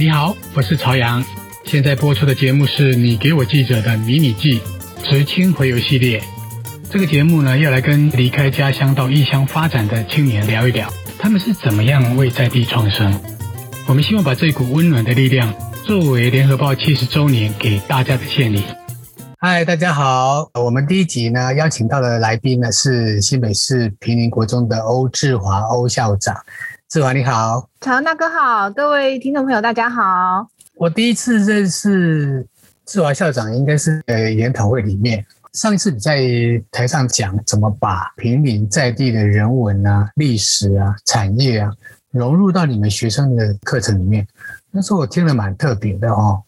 你好，我是朝阳。现在播出的节目是你给我记者的迷你记职青回游系列。这个节目呢，要来跟离开家乡到异乡发展的青年聊一聊，他们是怎么样为在地创生。我们希望把这股温暖的力量，作为联合报七十周年给大家的献礼。嗨，大家好，我们第一集呢，邀请到的来宾呢是新北市平林国中的欧志华欧校长。志华你好，朝阳大哥好，各位听众朋友大家好。我第一次认识志华校长，应该是呃研讨会里面。上一次你在台上讲怎么把平民在地的人文啊、历史啊、产业啊融入到你们学生的课程里面，那时候我听了蛮特别的哦。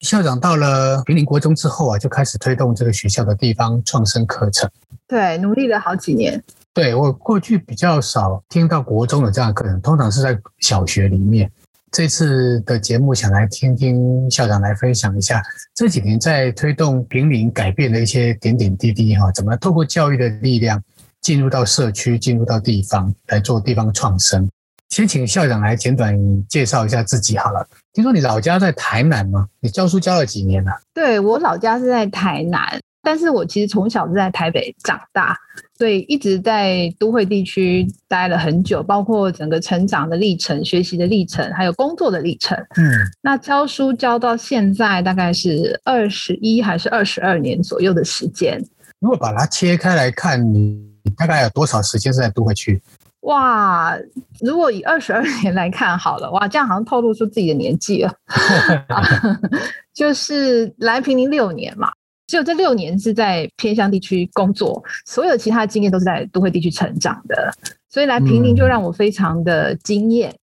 校长到了平林国中之后啊，就开始推动这个学校的地方创生课程。对，努力了好几年。对，我过去比较少听到国中的这样的课程，通常是在小学里面。这次的节目想来听听校长来分享一下这几年在推动平林改变的一些点点滴滴哈，怎么透过教育的力量进入到社区，进入到地方来做地方创生。先请校长来简短介绍一下自己好了。听说你老家在台南吗？你教书教了几年了？对，我老家是在台南。但是我其实从小是在台北长大，所以一直在都会地区待了很久，包括整个成长的历程、学习的历程，还有工作的历程。嗯，那教书教到现在大概是二十一还是二十二年左右的时间。如果把它切开来看，你大概有多少时间是在都会区？哇，如果以二十二年来看好了，哇，这样好像透露出自己的年纪了。就是来平林六年嘛。只有这六年是在偏乡地区工作，所有其他的经验都是在都会地区成长的，所以来平林就让我非常的惊艳，嗯、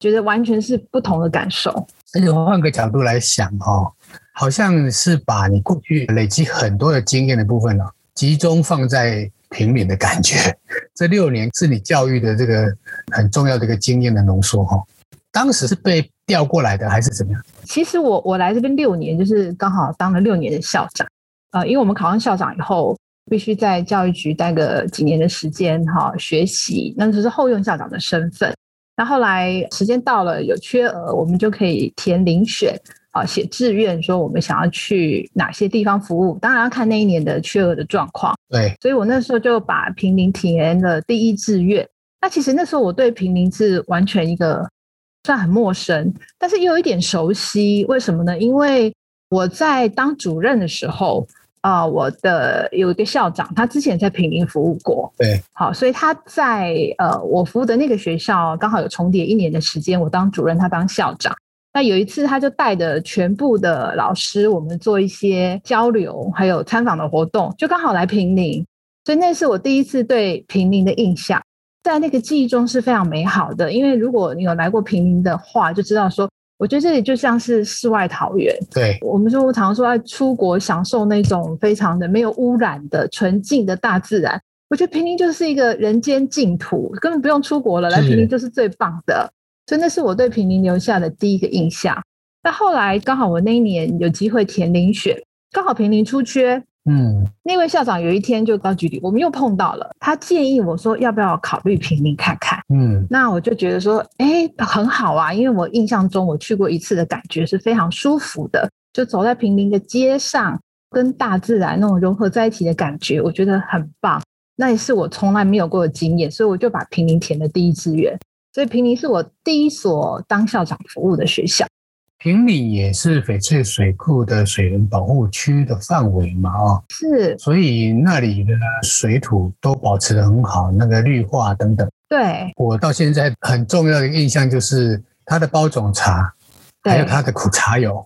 觉得完全是不同的感受。而且我换个角度来想哦，好像是把你过去累积很多的经验的部分呢，集中放在平林的感觉。这六年是你教育的这个很重要的一个经验的浓缩哈。当时是被调过来的还是怎么样？其实我我来这边六年，就是刚好当了六年的校长。呃，因为我们考上校长以后，必须在教育局待个几年的时间哈，学习，那只是后用校长的身份。那后来时间到了，有缺额，我们就可以填遴选啊，写志愿，说我们想要去哪些地方服务。当然要看那一年的缺额的状况。对，所以我那时候就把平林填了第一志愿。那其实那时候我对平林是完全一个算很陌生，但是又有一点熟悉。为什么呢？因为我在当主任的时候。啊、呃，我的有一个校长，他之前在平林服务过，对，好，所以他在呃我服务的那个学校刚好有重叠一年的时间，我当主任，他当校长。那有一次，他就带着全部的老师，我们做一些交流，还有参访的活动，就刚好来平林，所以那是我第一次对平林的印象，在那个记忆中是非常美好的。因为如果你有来过平林的话，就知道说。我觉得这里就像是世外桃源。对，我们说，我常常说要出国享受那种非常的没有污染的纯净的大自然。我觉得平林就是一个人间净土，根本不用出国了，来平林就是最棒的。所以那是我对平林留下的第一个印象。那后来刚好我那一年有机会填遴选，刚好平林出缺。嗯，那位校长有一天就到局里，我们又碰到了。他建议我说，要不要考虑平林看看？嗯，那我就觉得说，哎，很好啊，因为我印象中我去过一次的感觉是非常舒服的，就走在平林的街上，跟大自然那种融合在一起的感觉，我觉得很棒。那也是我从来没有过的经验，所以我就把平林填了第一志愿。所以平林是我第一所当校长服务的学校。坪林也是翡翠水库的水源保护区的范围嘛，哦，是，所以那里的水土都保持得很好，那个绿化等等。对，我到现在很重要的印象就是它的包种茶，还有它的苦茶油，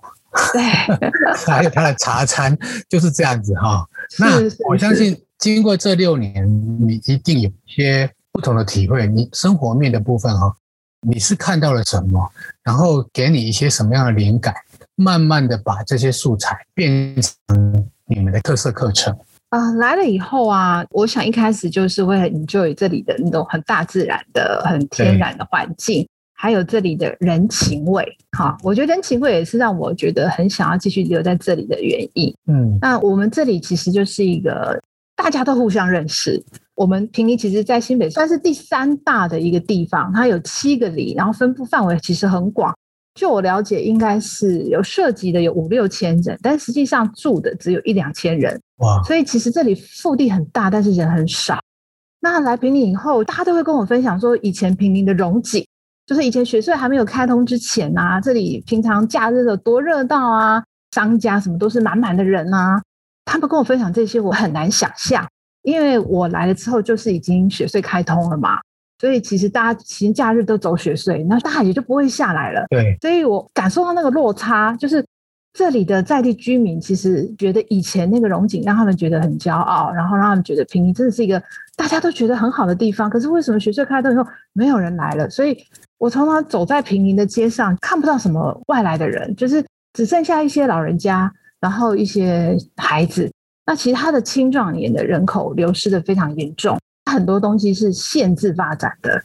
对，还有它的茶餐，就是这样子哈、哦。那我相信经过这六年，你一定有一些不同的体会，你生活面的部分哈、哦。你是看到了什么，然后给你一些什么样的灵感，慢慢的把这些素材变成你们的特色课程啊、呃。来了以后啊，我想一开始就是会很 enjoy 这里的那种很大自然的、很天然的环境，还有这里的人情味。哈，我觉得人情味也是让我觉得很想要继续留在这里的原因。嗯，那我们这里其实就是一个大家都互相认识。我们平林其实，在新北算是第三大的一个地方，它有七个里，然后分布范围其实很广。就我了解，应该是有涉及的有五六千人，但实际上住的只有一两千人。哇！所以其实这里腹地很大，但是人很少。那来平林以后，大家都会跟我分享说，以前平林的荣景，就是以前学隧还没有开通之前啊，这里平常假日有多热闹啊，商家什么都是满满的人啊。他们跟我分享这些，我很难想象，因为我来了之后就是已经雪隧开通了嘛。所以其实大家其实假日都走雪隧，那大家也就不会下来了。对，所以我感受到那个落差，就是这里的在地居民其实觉得以前那个荣景让他们觉得很骄傲，然后让他们觉得平林真的是一个大家都觉得很好的地方。可是为什么雪隧开通以后没有人来了？所以我常常走在平林的街上，看不到什么外来的人，就是只剩下一些老人家，然后一些孩子。那其实他的青壮年的人口流失的非常严重。很多东西是限制发展的，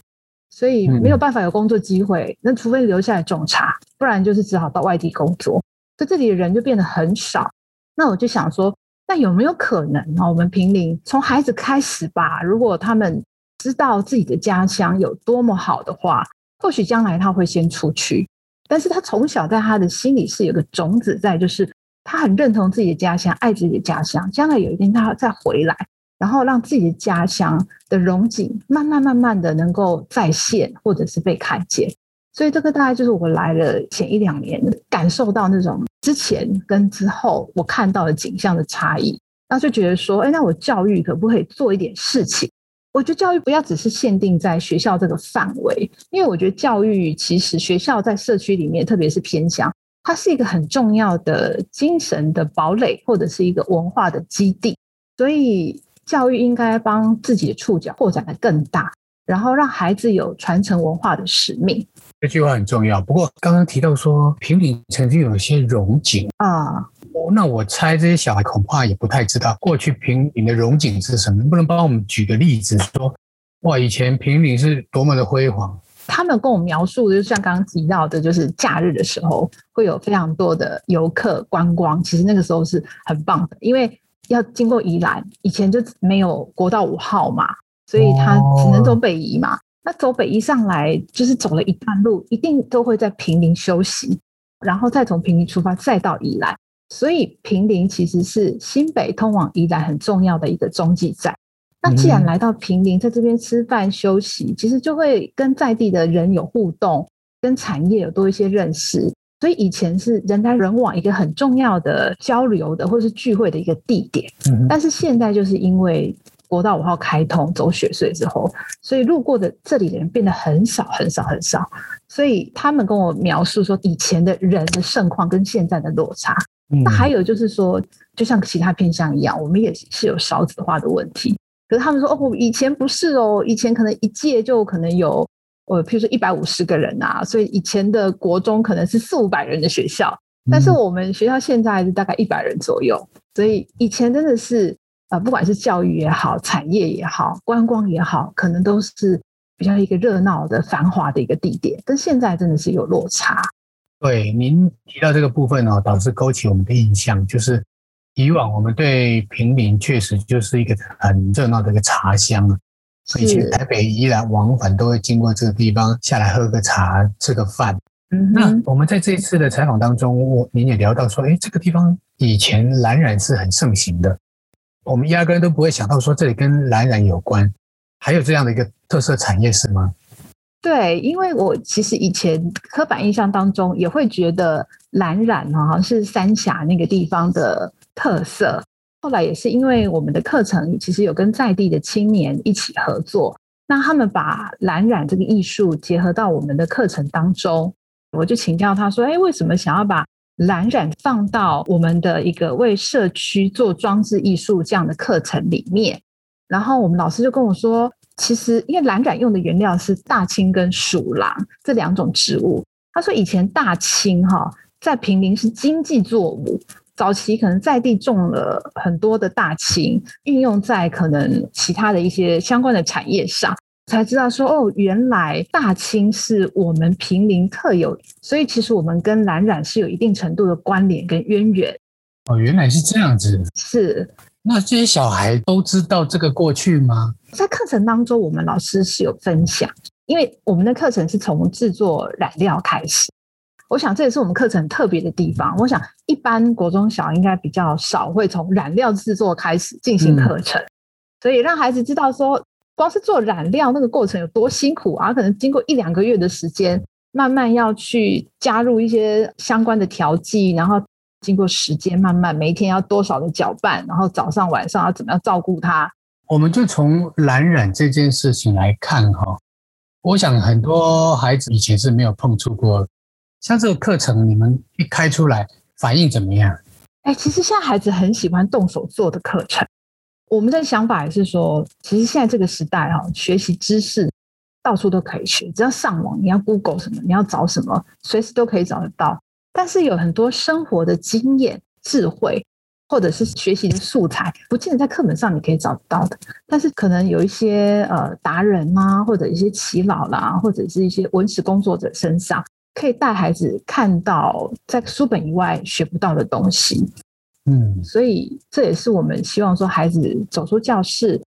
所以没有办法有工作机会。那除非留下来种茶，不然就是只好到外地工作。所以这里的人就变得很少。那我就想说，那有没有可能啊？我们平林从孩子开始吧，如果他们知道自己的家乡有多么好的话，或许将来他会先出去。但是他从小在他的心里是有个种子在，就是他很认同自己的家乡，爱自己的家乡。将来有一天他再回来。然后让自己的家乡的荣景慢慢慢慢的能够再现，或者是被看见。所以这个大概就是我来了前一两年感受到那种之前跟之后我看到的景象的差异，那就觉得说，哎，那我教育可不可以做一点事情？我觉得教育不要只是限定在学校这个范围，因为我觉得教育其实学校在社区里面，特别是偏乡，它是一个很重要的精神的堡垒，或者是一个文化的基地，所以。教育应该帮自己的触角扩展的更大，然后让孩子有传承文化的使命。这句话很重要。不过刚刚提到说平顶曾经有一些荣景啊，哦，那我猜这些小孩恐怕也不太知道过去平顶的荣景是什么。能不能帮我们举个例子说，哇，以前平顶是多么的辉煌？他们跟我描述的，就像刚刚提到的，就是假日的时候会有非常多的游客观光。其实那个时候是很棒的，因为。要经过宜兰，以前就没有国道五号嘛，所以他只能走北宜嘛。那走北宜上来，就是走了一段路，一定都会在平林休息，然后再从平林出发，再到宜兰。所以平林其实是新北通往宜兰很重要的一个中继站。那既然来到平林，在这边吃饭休息，其实就会跟在地的人有互动，跟产业有多一些认识。所以以前是人来人往一个很重要的交流的或者是聚会的一个地点，但是现在就是因为国道五号开通走雪隧之后，所以路过的这里的人变得很少很少很少。所以他们跟我描述说，以前的人的盛况跟现在的落差。那还有就是说，就像其他偏向一样，我们也是有少子化的问题。可是他们说，哦，以前不是哦，以前可能一届就可能有。呃，譬如说一百五十个人啊，所以以前的国中可能是四五百人的学校，但是我们学校现在是大概一百人左右，所以以前真的是呃，不管是教育也好，产业也好，观光也好，可能都是比较一个热闹的、繁华的一个地点，跟现在真的是有落差。对，您提到这个部分哦，导致勾起我们的印象，就是以往我们对平民确实就是一个很热闹的一个茶乡啊。以前台北依然往返都会经过这个地方，下来喝个茶，吃个饭。嗯，那我们在这一次的采访当中，我您也聊到说，哎，这个地方以前蓝染是很盛行的，我们压根都不会想到说这里跟蓝染有关，还有这样的一个特色产业是吗？对，因为我其实以前刻板印象当中也会觉得蓝染好像是三峡那个地方的特色。后来也是因为我们的课程其实有跟在地的青年一起合作，那他们把蓝染这个艺术结合到我们的课程当中，我就请教他说：“哎，为什么想要把蓝染放到我们的一个为社区做装置艺术这样的课程里面？”然后我们老师就跟我说：“其实因为蓝染用的原料是大青跟鼠狼这两种植物，他说以前大青哈在平林是经济作物。”早期可能在地种了很多的大青，运用在可能其他的一些相关的产业上，才知道说哦，原来大青是我们平林特有，所以其实我们跟蓝染是有一定程度的关联跟渊源。哦，原来是这样子。是。那这些小孩都知道这个过去吗？在课程当中，我们老师是有分享，因为我们的课程是从制作染料开始。我想这也是我们课程特别的地方。我想一般国中小应该比较少会从染料制作开始进行课程，嗯、所以让孩子知道说，光是做染料那个过程有多辛苦啊，可能经过一两个月的时间，慢慢要去加入一些相关的调剂，然后经过时间慢慢每一天要多少的搅拌，然后早上晚上要怎么样照顾它。我们就从蓝染这件事情来看哈，我想很多孩子以前是没有碰触过，像这个课程你们一开出来反应怎么样？哎，其实现在孩子很喜欢动手做的课程。我们的想法也是说，其实现在这个时代哈，学习知识到处都可以学，只要上网，你要 Google 什么，你要找什么，随时都可以找得到。但是有很多生活的经验、智慧。或者是学习的素材，不见得在课本上你可以找得到的，但是可能有一些呃达人啊，或者一些耆老啦，或者是一些文史工作者身上，可以带孩子看到在书本以外学不到的东西。嗯，所以这也是我们希望说孩子走出教室，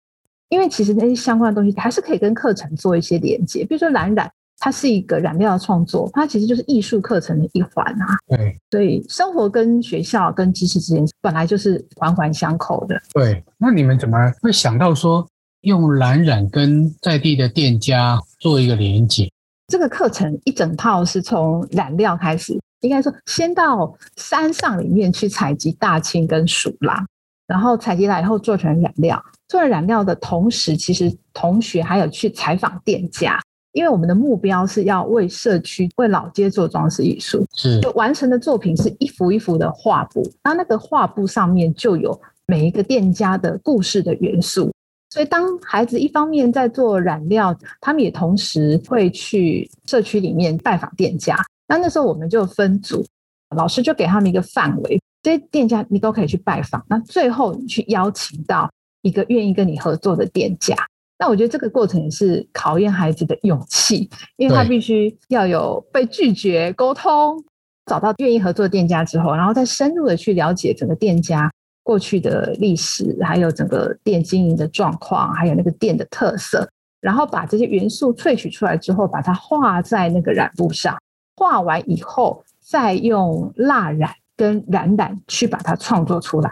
因为其实那些相关的东西还是可以跟课程做一些连接，比如说蓝染。它是一个染料的创作，它其实就是艺术课程的一环啊。对，所以生活跟学校跟知识之间本来就是环环相扣的。对，那你们怎么会想到说用蓝染跟在地的店家做一个连接？这个课程一整套是从染料开始，应该说先到山上里面去采集大青跟鼠狼，然后采集来以后做成染料。做了染料的同时，其实同学还有去采访店家。因为我们的目标是要为社区、为老街做装饰艺术，是就完成的作品是一幅一幅的画布，那那个画布上面就有每一个店家的故事的元素。所以当孩子一方面在做染料，他们也同时会去社区里面拜访店家。那那时候我们就分组，老师就给他们一个范围，这些店家你都可以去拜访。那最后你去邀请到一个愿意跟你合作的店家。那我觉得这个过程也是考验孩子的勇气，因为他必须要有被拒绝、沟通，找到愿意合作的店家之后，然后再深入的去了解整个店家过去的历史，还有整个店经营的状况，还有那个店的特色，然后把这些元素萃取出来之后，把它画在那个染布上，画完以后，再用蜡染跟染染去把它创作出来。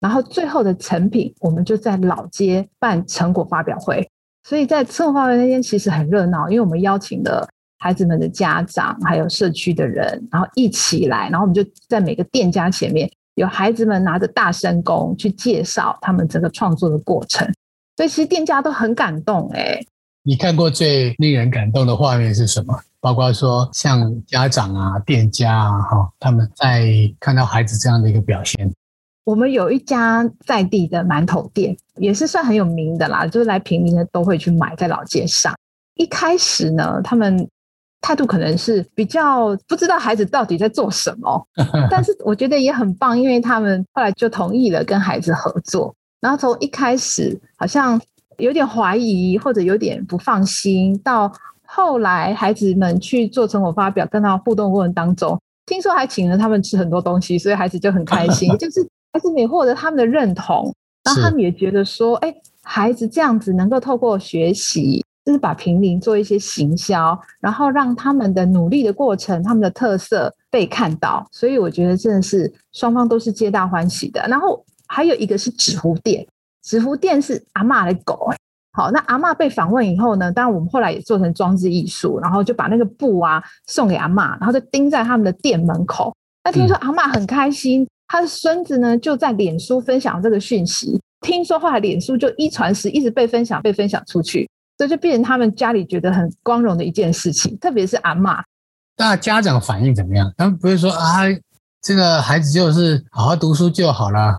然后最后的成品，我们就在老街办成果发表会。所以在成果发表那天其实很热闹，因为我们邀请了孩子们的家长，还有社区的人，然后一起来。然后我们就在每个店家前面，有孩子们拿着大声公去介绍他们整个创作的过程。所以其实店家都很感动哎、你看过最令人感动的画面是什么？包括说像家长啊、店家啊，哈，他们在看到孩子这样的一个表现。我们有一家在地的馒头店，也是算很有名的啦，就是来平民的都会去买，在老街上。一开始呢，他们态度可能是比较不知道孩子到底在做什么，但是我觉得也很棒，因为他们后来就同意了跟孩子合作。然后从一开始好像有点怀疑或者有点不放心，到后来孩子们去做成果发表，跟他互动过程当中，听说还请了他们吃很多东西，所以孩子就很开心，就是。孩子们获得他们的认同，然后他们也觉得说，哎，孩子这样子能够透过学习，就是把平林做一些行销，然后让他们的努力的过程，他们的特色被看到，所以我觉得真的是双方都是皆大欢喜的。然后还有一个是纸糊店，纸糊店是阿嬷的狗，好，那阿嬷被访问以后呢，当然我们后来也做成装置艺术，然后就把那个布啊送给阿嬷，然后就钉在他们的店门口。那听说阿嬷很开心。他的孙子呢，就在脸书分享这个讯息。听说后来脸书就一传十，一直被分享，被分享出去，这就变成他们家里觉得很光荣的一件事情。特别是阿妈，那家长反应怎么样？他们不会说啊，这个孩子就是好好读书就好了，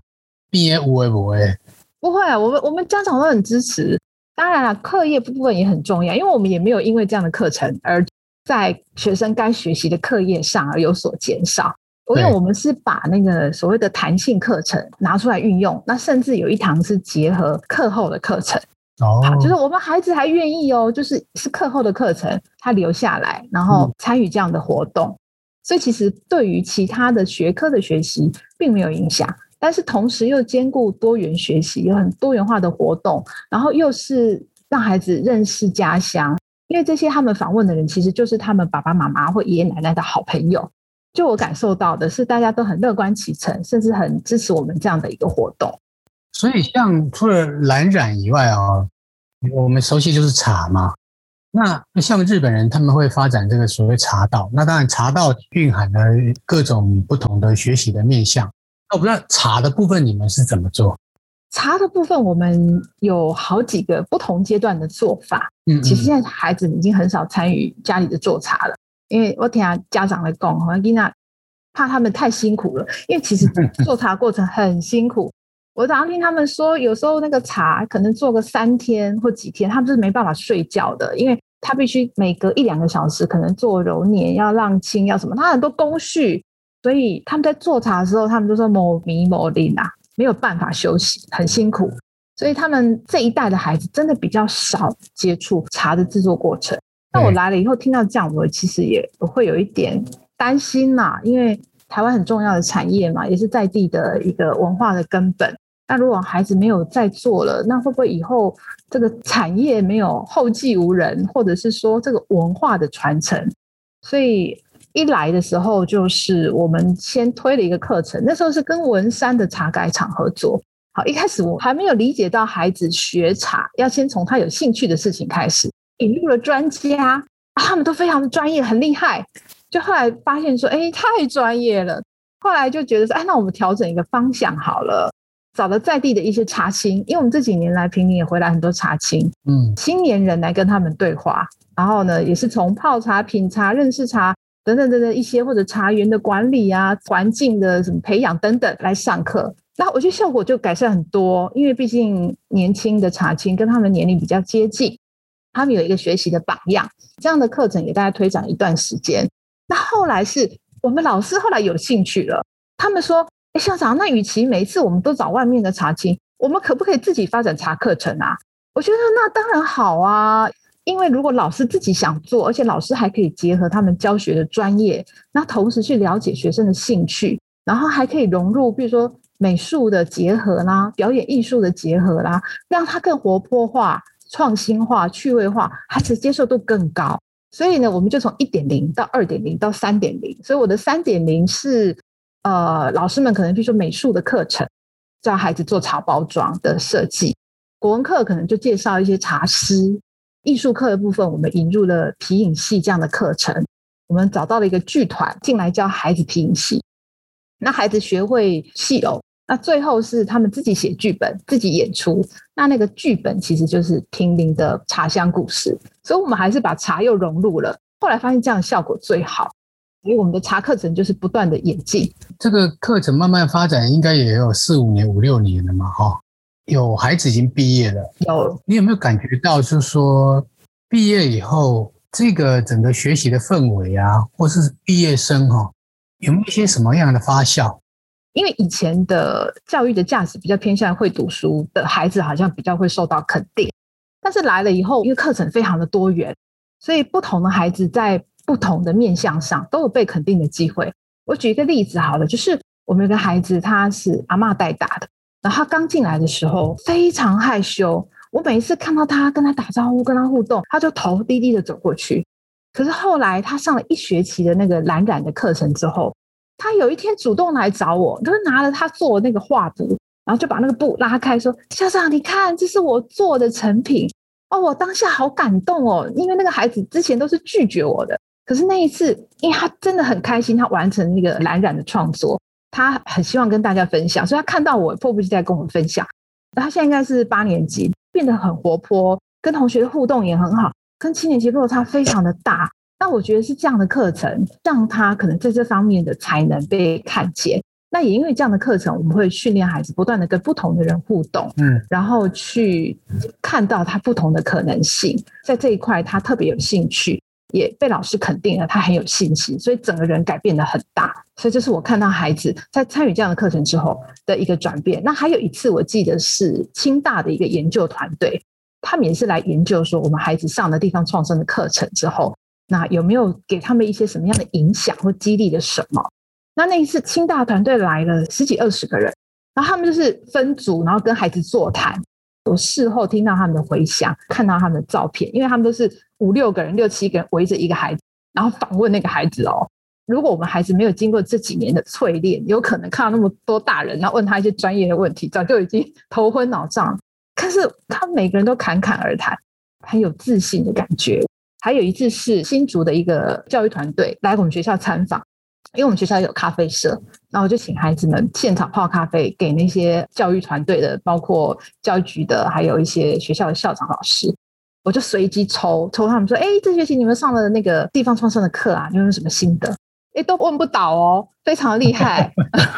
毕业无为不为。不会啊，我们我们家长都很支持。当然了，课业部分也很重要，因为我们也没有因为这样的课程而在学生该学习的课业上而有所减少。因为我们是把那个所谓的弹性课程拿出来运用，那甚至有一堂是结合课后的课程哦，就是我们孩子还愿意哦，就是是课后的课程，他留下来，然后参与这样的活动，嗯、所以其实对于其他的学科的学习并没有影响，但是同时又兼顾多元学习，有很多元化的活动，然后又是让孩子认识家乡，因为这些他们访问的人其实就是他们爸爸妈妈或爷爷奶奶的好朋友。就我感受到的是，大家都很乐观其成，甚至很支持我们这样的一个活动。所以，像除了蓝染以外啊、哦，我们熟悉就是茶嘛。那像日本人他们会发展这个所谓茶道，那当然茶道蕴含了各种不同的学习的面向。那我不知道茶的部分你们是怎么做？茶的部分我们有好几个不同阶段的做法。嗯，其实现在孩子已经很少参与家里的做茶了，因为我听家长来讲，好像跟那怕他们太辛苦了，因为其实做茶过程很辛苦。我常常听他们说，有时候那个茶可能做个三天或几天，他们是没办法睡觉的，因为。他必须每隔一两个小时，可能做揉捻，要浪青，要什么，他很多工序，所以他们在做茶的时候，他们就说某迷某灵啊，没有办法休息，很辛苦。所以他们这一代的孩子真的比较少接触茶的制作过程。那我来了以后听到这样，我其实也会有一点担心呐，因为台湾很重要的产业嘛，也是在地的一个文化的根本。那如果孩子没有再做了，那会不会以后这个产业没有后继无人，或者是说这个文化的传承？所以一来的时候，就是我们先推了一个课程，那时候是跟文山的茶改厂合作。好，一开始我还没有理解到孩子学茶要先从他有兴趣的事情开始，引入了专家，他们都非常的专业，很厉害。就后来发现说，哎，太专业了。后来就觉得说，哎，那我们调整一个方向好了。找了在地的一些茶青，因为我们这几年来平林也回来很多茶青，嗯，青年人来跟他们对话，然后呢，也是从泡茶、品茶、认识茶等等等等一些，或者茶园的管理啊、环境的什么培养等等来上课，那我觉得效果就改善很多，因为毕竟年轻的茶青跟他们年龄比较接近，他们有一个学习的榜样，这样的课程给大家推展一段时间。那后来是我们老师后来有兴趣了，他们说。校长，那与其每一次我们都找外面的茶青，我们可不可以自己发展茶课程啊？我觉得那当然好啊，因为如果老师自己想做，而且老师还可以结合他们教学的专业，那同时去了解学生的兴趣，然后还可以融入，比如说美术的结合啦，表演艺术的结合啦，让它更活泼化、创新化、趣味化，孩子接受度更高。所以呢，我们就从一点零到二点零到三点零，所以我的三点零是。呃，老师们可能比如说美术的课程，教孩子做茶包装的设计；国文课可能就介绍一些茶诗；艺术课的部分，我们引入了皮影戏这样的课程。我们找到了一个剧团进来教孩子皮影戏，那孩子学会戏偶，那最后是他们自己写剧本、自己演出。那那个剧本其实就是坪林的茶香故事，所以我们还是把茶又融入了。后来发现这样效果最好。所以我们的茶课程就是不断的演进，这个课程慢慢发展，应该也有四五年、五六年了嘛，哈。有孩子已经毕业了，有。你有没有感觉到，就是说毕业以后，这个整个学习的氛围啊，或是毕业生哈，有没有一些什么样的发酵？因为以前的教育的价值比较偏向会读书的孩子，好像比较会受到肯定。但是来了以后，因为课程非常的多元，所以不同的孩子在不同的面向上都有被肯定的机会。我举一个例子好了，就是我们有个孩子，他是阿嬷带大的，然后他刚进来的时候非常害羞。我每一次看到他跟他打招呼、跟他互动，他就头低低的走过去。可是后来他上了一学期的那个蓝染的课程之后，他有一天主动来找我，他拿了他做的那个画布，然后就把那个布拉开，说：“校长，你看，这是我做的成品。”哦，我当下好感动哦，因为那个孩子之前都是拒绝我的。可是那一次，因为他真的很开心，他完成那个蓝染的创作，他很希望跟大家分享，所以他看到我迫不及待跟我们分享。他现在应该是八年级，变得很活泼，跟同学的互动也很好，跟七年级落差非常的大。那我觉得是这样的课程，让他可能在这方面的才能被看见。那也因为这样的课程，我们会训练孩子不断的跟不同的人互动，嗯，然后去看到他不同的可能性，在这一块他特别有兴趣。也被老师肯定了，他很有信心，所以整个人改变得很大。所以这是我看到孩子在参与这样的课程之后的一个转变。那还有一次，我记得是清大的一个研究团队，他们也是来研究说，我们孩子上了地方创生的课程之后，那有没有给他们一些什么样的影响或激励的什么？那那一次清大团队来了十几二十个人，然后他们就是分组，然后跟孩子座谈。我事后听到他们的回响，看到他们的照片，因为他们都是五六个人、六七个人围着一个孩子，然后访问那个孩子哦。如果我们孩子没有经过这几年的淬炼，有可能看到那么多大人，然后问他一些专业的问题，早就已经 头昏脑胀。可是他每个人都侃侃而谈，很有自信的感觉。还有一次是新竹的一个教育团队来我们学校参访，因为我们学校有咖啡社，然后我就请孩子们现场泡咖啡给那些教育团队的，包括教育局的，还有一些学校的校长老师。我就随机抽抽他们说，哎，这学期你们上了那个地方创生的课啊，你们有什么心得？哎，都问不倒哦，非常厉害。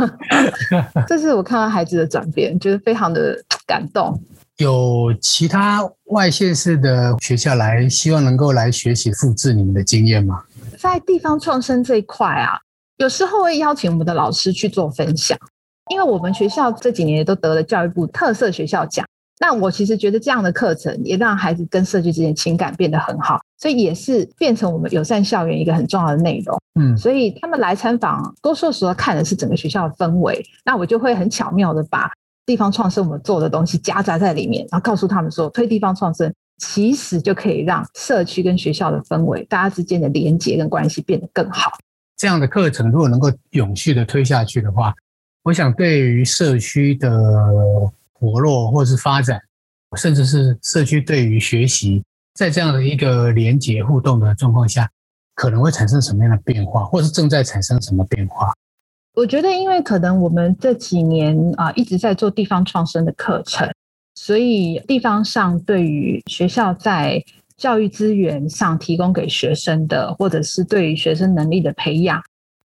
这是我看到孩子的转变，觉得非常的感动。有其他外县市的学校来，希望能够来学习复制你们的经验吗？在地方创生这一块啊，有时候会邀请我们的老师去做分享，因为我们学校这几年也都得了教育部特色学校奖。那我其实觉得这样的课程也让孩子跟社区之间情感变得很好，所以也是变成我们友善校园一个很重要的内容。嗯，所以他们来参访，多数时候看的是整个学校的氛围。那我就会很巧妙的把地方创生我们做的东西夹杂在里面，然后告诉他们说，推地方创生其实就可以让社区跟学校的氛围，大家之间的连结跟关系变得更好。这样的课程如果能够永续的推下去的话，我想对于社区的。活络或是发展，甚至是社区对于学习，在这样的一个连结互动的状况下，可能会产生什么样的变化，或是正在产生什么变化？我觉得，因为可能我们这几年啊一直在做地方创生的课程，所以地方上对于学校在教育资源上提供给学生的，或者是对于学生能力的培养。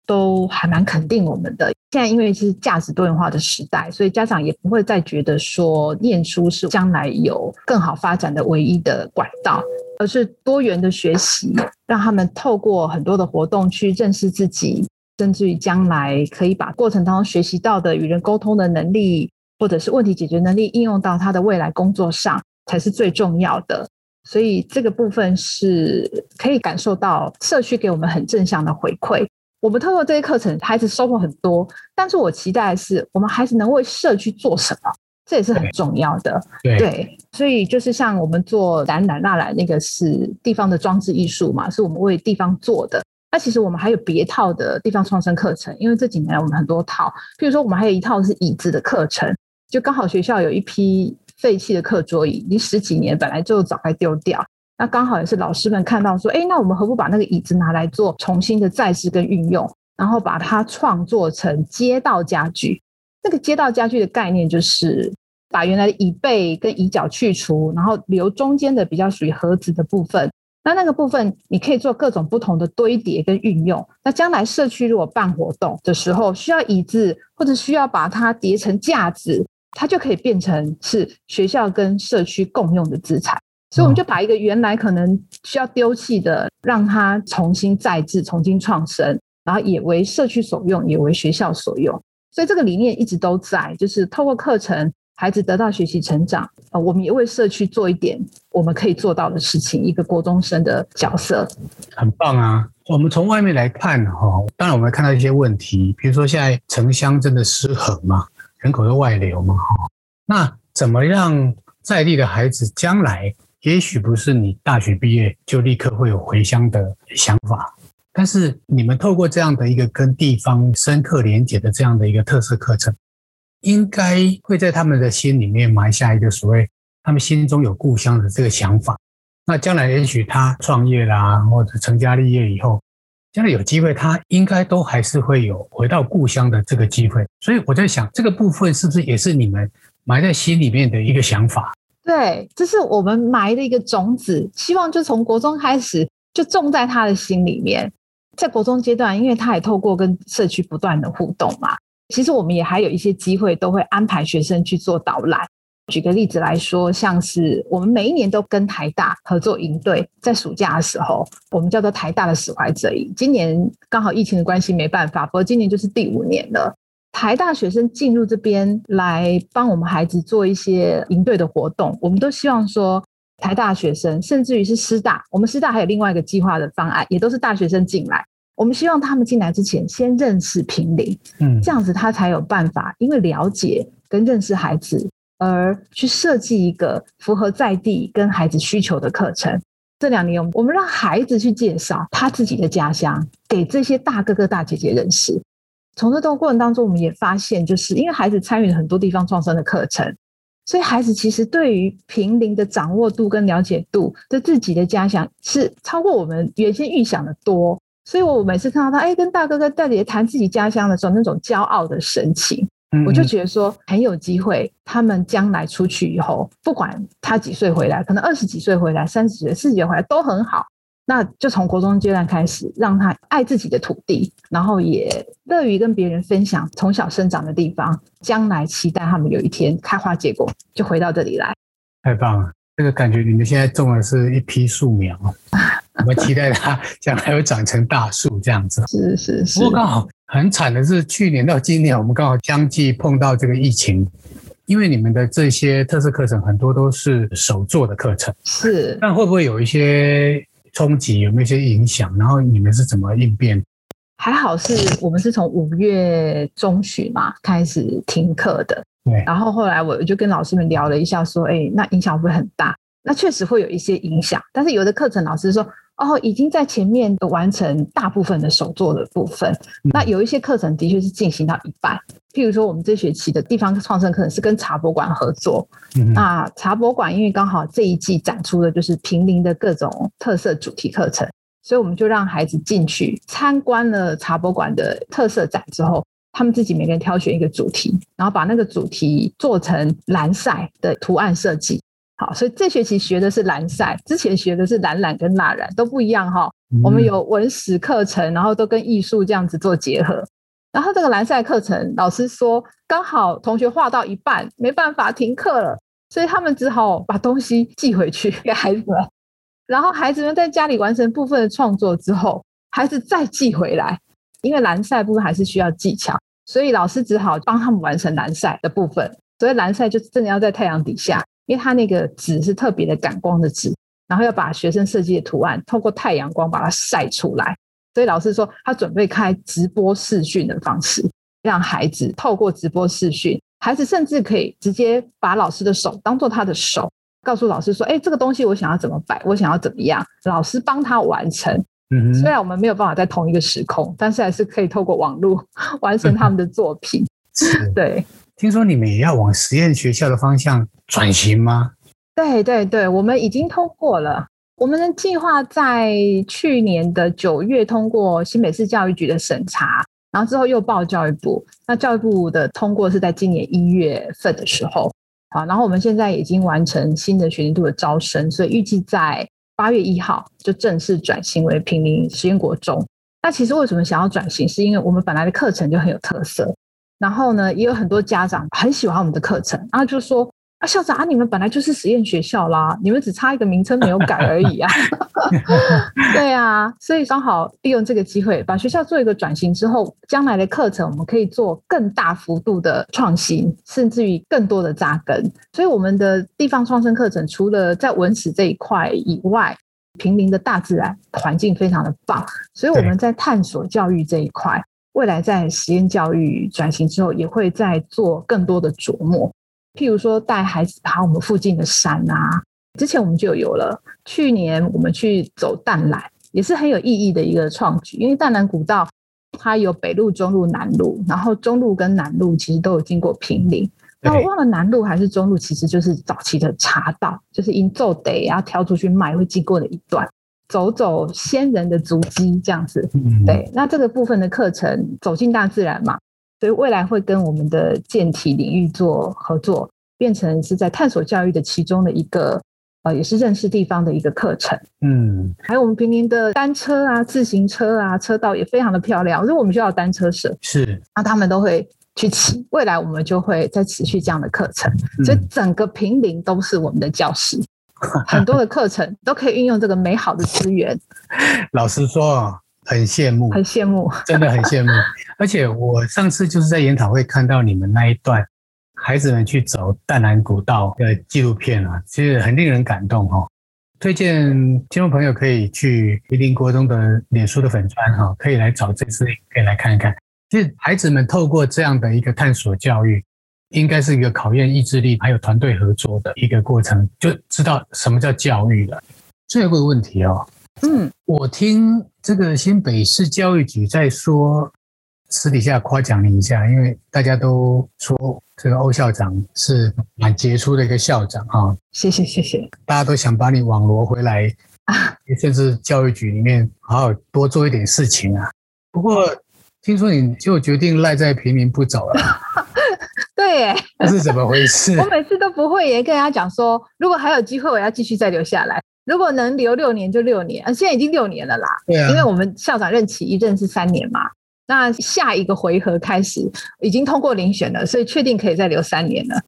都还蛮肯定我们的。现在因为是价值多元化的时代，所以家长也不会再觉得说念书是将来有更好发展的唯一的管道，而是多元的学习，让他们透过很多的活动去认识自己，甚至于将来可以把过程当中学习到的与人沟通的能力，或者是问题解决能力应用到他的未来工作上，才是最重要的。所以这个部分是可以感受到社区给我们很正向的回馈。我们透过这些课程，孩子收获很多。但是我期待的是，我们孩子能为社区做什么，这也是很重要的。对，对，所以就是像我们做展览纳兰那个是地方的装置艺术嘛，是我们为地方做的。那其实我们还有别套的地方创生课程，因为这几年我们很多套，譬如说我们还有一套是椅子的课程，就刚好学校有一批废弃的课桌椅，你十几年本来就早该丢掉。那刚好也是老师们看到说，哎，那我们何不把那个椅子拿来做重新的再制跟运用，然后把它创作成街道家具。那个街道家具的概念就是把原来的椅背跟椅脚去除，然后留中间的比较属于盒子的部分。那那个部分你可以做各种不同的堆叠跟运用。那将来社区如果办活动的时候需要椅子，或者需要把它叠成架子，它就可以变成是学校跟社区共用的资产。所以我们就把一个原来可能需要丢弃的，让它重新再制、重新创生，然后也为社区所用，也为学校所用。所以这个理念一直都在，就是透过课程，孩子得到学习成长。呃，我们也为社区做一点我们可以做到的事情。一个国中生的角色，很棒啊！我们从外面来看哈，当然我们看到一些问题，比如说现在城乡真的失衡嘛，人口的外流嘛，哈，那怎么让在地的孩子将来？也许不是你大学毕业就立刻会有回乡的想法，但是你们透过这样的一个跟地方深刻连结的这样的一个特色课程，应该会在他们的心里面埋下一个所谓他们心中有故乡的这个想法。那将来也许他创业啦，或者成家立业以后，将来有机会，他应该都还是会有回到故乡的这个机会。所以我在想，这个部分是不是也是你们埋在心里面的一个想法？对，这是我们埋的一个种子，希望就从国中开始就种在他的心里面。在国中阶段，因为他也透过跟社区不断的互动嘛，其实我们也还有一些机会，都会安排学生去做导览。举个例子来说，像是我们每一年都跟台大合作营队，在暑假的时候，我们叫做台大的史怀哲营。今年刚好疫情的关系没办法，不过今年就是第五年了。台大学生进入这边来帮我们孩子做一些营队的活动，我们都希望说，台大学生甚至于是师大，我们师大还有另外一个计划的方案，也都是大学生进来。我们希望他们进来之前先认识平林，嗯，这样子他才有办法，因为了解跟认识孩子而去设计一个符合在地跟孩子需求的课程。这两年，我们让孩子去介绍他自己的家乡给这些大哥哥大姐姐认识。从这段过程当中，我们也发现，就是因为孩子参与了很多地方创生的课程，所以孩子其实对于平林的掌握度跟了解度，对自己的家乡是超过我们原先预想的多。所以我每次看到他，哎，跟大哥哥大姐姐谈自己家乡的时候，那种骄傲的神情。我就觉得说很有机会，他们将来出去以后，不管他几岁回来，可能二十几岁回来、三十几岁、四十岁回来都很好。那就从国中阶段开始，让他爱自己的土地，然后也乐于跟别人分享从小生长的地方。将来期待他们有一天开花结果，就回到这里来。太棒了，这个感觉你们现在种的是一批树苗，我们期待它将来会长成大树这样子。是是是。不过刚好。很惨的是，去年到今年，我们刚好相继碰到这个疫情，因为你们的这些特色课程很多都是手做的课程，是，那会不会有一些冲击？有没有一些影响？然后你们是怎么应变？还好是我们是从五月中旬嘛开始停课的，对。然后后来我就跟老师们聊了一下，说，哎，那影响不会很大？那确实会有一些影响，但是有的课程老师说。哦，已经在前面完成大部分的手作的部分。那有一些课程的确是进行到一半，譬如说我们这学期的地方创生课程是跟茶博馆合作。那茶博馆因为刚好这一季展出的就是平林的各种特色主题课程，所以我们就让孩子进去参观了茶博馆的特色展之后，他们自己每个人挑选一个主题，然后把那个主题做成蓝晒的图案设计。好，所以这学期学的是蓝晒，之前学的是蓝染跟蜡染都不一样哈。我们有文史课程，然后都跟艺术这样子做结合。然后这个蓝晒课程，老师说刚好同学画到一半，没办法停课了，所以他们只好把东西寄回去给孩子们。然后孩子们在家里完成部分的创作之后，孩子再寄回来，因为蓝晒部分还是需要技巧，所以老师只好帮他们完成蓝晒的部分。所以蓝晒就真的要在太阳底下。因为它那个纸是特别的感光的纸，然后要把学生设计的图案透过太阳光把它晒出来，所以老师说他准备开直播视讯的方式，让孩子透过直播视讯，孩子甚至可以直接把老师的手当做他的手，告诉老师说：“哎，这个东西我想要怎么摆，我想要怎么样，老师帮他完成。”嗯，虽然我们没有办法在同一个时空，但是还是可以透过网络 完成他们的作品。对。听说你们也要往实验学校的方向转型吗？对对对，我们已经通过了。我们的计划在去年的九月通过新北市教育局的审查，然后之后又报教育部。那教育部的通过是在今年一月份的时候。好，然后我们现在已经完成新的学年度的招生，所以预计在八月一号就正式转型为平民实验国中。那其实为什么想要转型？是因为我们本来的课程就很有特色。然后呢，也有很多家长很喜欢我们的课程，然后就说啊，校长啊，你们本来就是实验学校啦，你们只差一个名称没有改而已啊。对啊，所以刚好利用这个机会，把学校做一个转型之后，将来的课程我们可以做更大幅度的创新，甚至于更多的扎根。所以我们的地方创生课程，除了在文史这一块以外，平林的大自然环境非常的棒，所以我们在探索教育这一块。未来在实验教育转型之后，也会再做更多的琢磨，譬如说带孩子爬我们附近的山啊。之前我们就有了，去年我们去走淡蓝，也是很有意义的一个创举。因为淡蓝古道它有北路、中路、南路，然后中路跟南路其实都有经过平林。那我忘了南路还是中路，其实就是早期的茶道，就是因做得要挑出去卖会经过的一段。走走先人的足迹，这样子，对。那这个部分的课程走进大自然嘛，所以未来会跟我们的健体领域做合作，变成是在探索教育的其中的一个，呃，也是认识地方的一个课程。嗯，还有我们平林的单车啊、自行车啊，车道也非常的漂亮。因为我们学校有单车社，是，那他们都会去骑。未来我们就会再持续这样的课程，所以整个平林都是我们的教室。很多的课程都可以运用这个美好的资源。老实说啊，很羡慕，很羡慕，真的很羡慕。而且我上次就是在研讨会看到你们那一段孩子们去走淡蓝古道的纪录片啊，其实很令人感动哦。推荐听众朋友可以去一林国中的脸书的粉专哈，可以来找这次可以来看一看。其实孩子们透过这样的一个探索教育。应该是一个考验意志力还有团队合作的一个过程，就知道什么叫教育了。最后一个问题哦，嗯，我听这个新北市教育局在说，私底下夸奖你一下，因为大家都说这个欧校长是蛮杰出的一个校长啊。谢谢谢谢，大家都想把你网罗回来啊，甚至教育局里面好好多做一点事情啊。不过听说你就决定赖在平民不走了。对耶，这是怎么回事？我每次都不会耶，跟人家讲说，如果还有机会，我要继续再留下来。如果能留六年就六年，啊，现在已经六年了啦。对啊，因为我们校长任期一任是三年嘛，那下一个回合开始已经通过遴选了，所以确定可以再留三年了，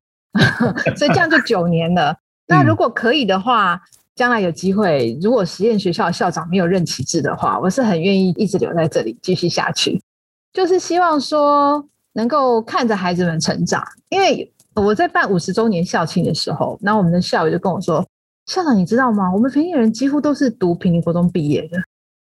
所以这样就九年了。那如果可以的话，将来有机会，如果实验学校校长没有任期制的话，我是很愿意一直留在这里继续下去，就是希望说。能够看着孩子们成长，因为我在办五十周年校庆的时候，然后我们的校友就跟我说：“校长，你知道吗？我们平林人几乎都是读平林国中毕业的。”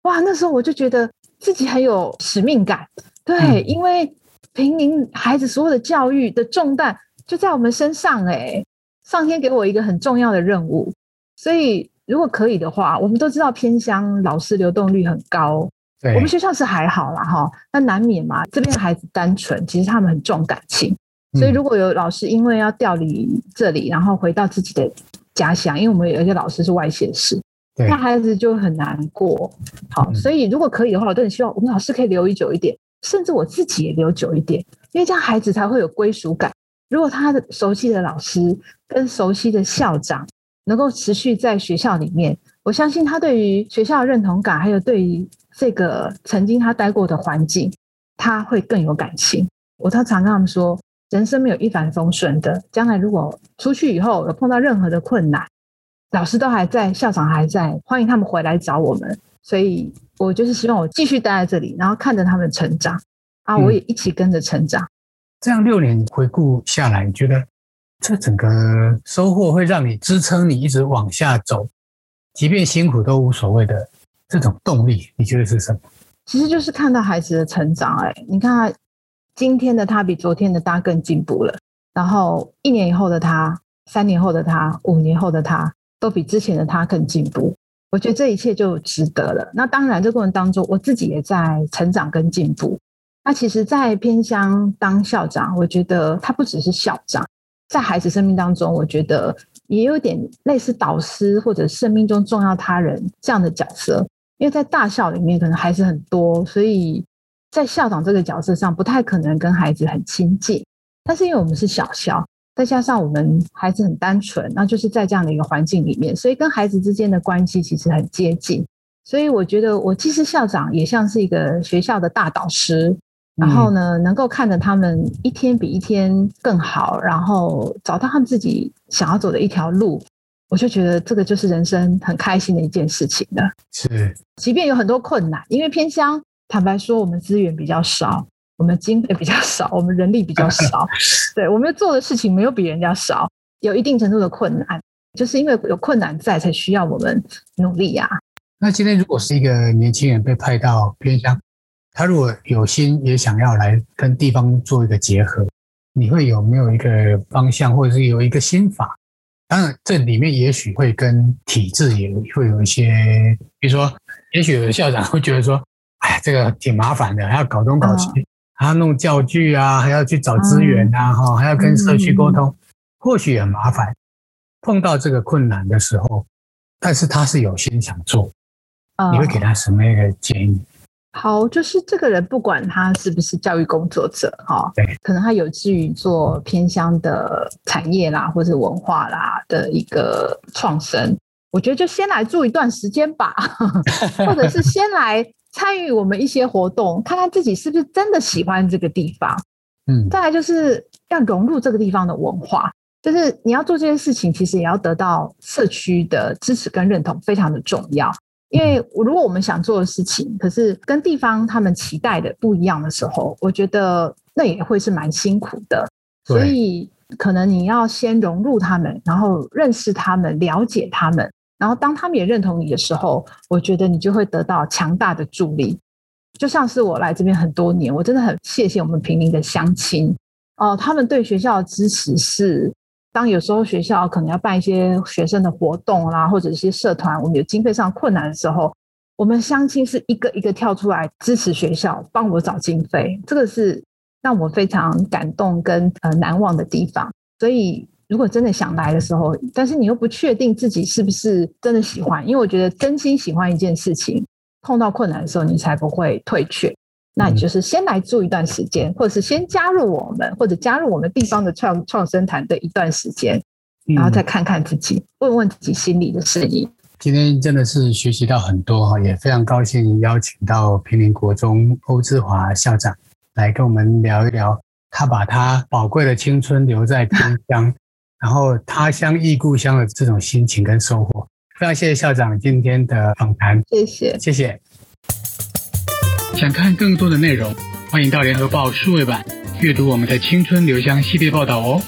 哇，那时候我就觉得自己很有使命感。对，嗯、因为平林孩子所有的教育的重担就在我们身上，哎，上天给我一个很重要的任务。所以，如果可以的话，我们都知道偏乡老师流动率很高。我们学校是还好啦，哈，那难免嘛。这边的孩子单纯，其实他们很重感情，所以如果有老师因为要调离这里，然后回到自己的家乡，因为我们有一些老师是外县市，那孩子就很难过。好，所以如果可以的话，我都很希望我们老师可以留久一点，甚至我自己也留久一点，因为这样孩子才会有归属感。如果他的熟悉的老师跟熟悉的校长能够持续在学校里面，我相信他对于学校的认同感，还有对于这个曾经他待过的环境，他会更有感情。我常常跟他们说，人生没有一帆风顺的。将来如果出去以后有碰到任何的困难，老师都还在，校长还在，欢迎他们回来找我们。所以我就是希望我继续待在这里，然后看着他们成长啊，我也一起跟着成长。这样六年回顾下来，你觉得这整个收获会让你支撑你一直往下走，即便辛苦都无所谓的。这种动力，你觉得是什么？其实就是看到孩子的成长。哎，你看，今天的他比昨天的他更进步了。然后一年以后的他，三年后的他，五年后的他，都比之前的他更进步。我觉得这一切就值得了。那当然，这过程当中，我自己也在成长跟进步。那其实，在偏乡当校长，我觉得他不只是校长，在孩子生命当中，我觉得也有点类似导师或者生命中重要他人这样的角色。因为在大校里面可能孩子很多，所以在校长这个角色上不太可能跟孩子很亲近。但是因为我们是小校，再加上我们孩子很单纯，那就是在这样的一个环境里面，所以跟孩子之间的关系其实很接近。所以我觉得我既是校长，也像是一个学校的大导师。然后呢，能够看着他们一天比一天更好，然后找到他们自己想要走的一条路。我就觉得这个就是人生很开心的一件事情了。是，即便有很多困难，因为偏乡，坦白说，我们资源比较少，我们经费比较少，我们人力比较少，对，我们做的事情没有比人家少，有一定程度的困难，就是因为有困难在，才需要我们努力呀、啊。那今天如果是一个年轻人被派到偏乡，他如果有心也想要来跟地方做一个结合，你会有没有一个方向，或者是有一个心法？当然，这里面也许会跟体制也会有一些，比如说，也许有的校长会觉得说，哎呀，这个挺麻烦的，还要搞东搞西，还要弄教具啊，还要去找资源啊，哈，还要跟社区沟通，或许很麻烦。碰到这个困难的时候，但是他是有心想做，你会给他什么样的建议？好，就是这个人不管他是不是教育工作者，哈，对，可能他有志于做偏乡的产业啦，或者文化啦的一个创生，我觉得就先来住一段时间吧，或者是先来参与我们一些活动，看看自己是不是真的喜欢这个地方。嗯，再来就是要融入这个地方的文化，就是你要做这件事情，其实也要得到社区的支持跟认同，非常的重要。因为如果我们想做的事情，可是跟地方他们期待的不一样的时候，我觉得那也会是蛮辛苦的。所以可能你要先融入他们，然后认识他们，了解他们，然后当他们也认同你的时候，我觉得你就会得到强大的助力。就像是我来这边很多年，我真的很谢谢我们平林的乡亲哦，他们对学校的支持是当有时候学校可能要办一些学生的活动啦，或者一些社团，我们有经费上困难的时候，我们相亲是一个一个跳出来支持学校，帮我找经费，这个是让我非常感动跟呃难忘的地方。所以，如果真的想来的时候，但是你又不确定自己是不是真的喜欢，因为我觉得真心喜欢一件事情，碰到困难的时候，你才不会退却。那你就是先来住一段时间，或者是先加入我们，或者加入我们地方的创创生团队一段时间，然后再看看自己，问问自己心里的声音。今天真的是学习到很多哈，也非常高兴邀请到平林国中欧志华校长来跟我们聊一聊，他把他宝贵的青春留在偏 乡，然后他乡忆故乡的这种心情跟收获。非常谢谢校长今天的访谈，谢谢，谢谢。想看更多的内容，欢迎到联合报数位版阅读我们的青春留香系列报道哦。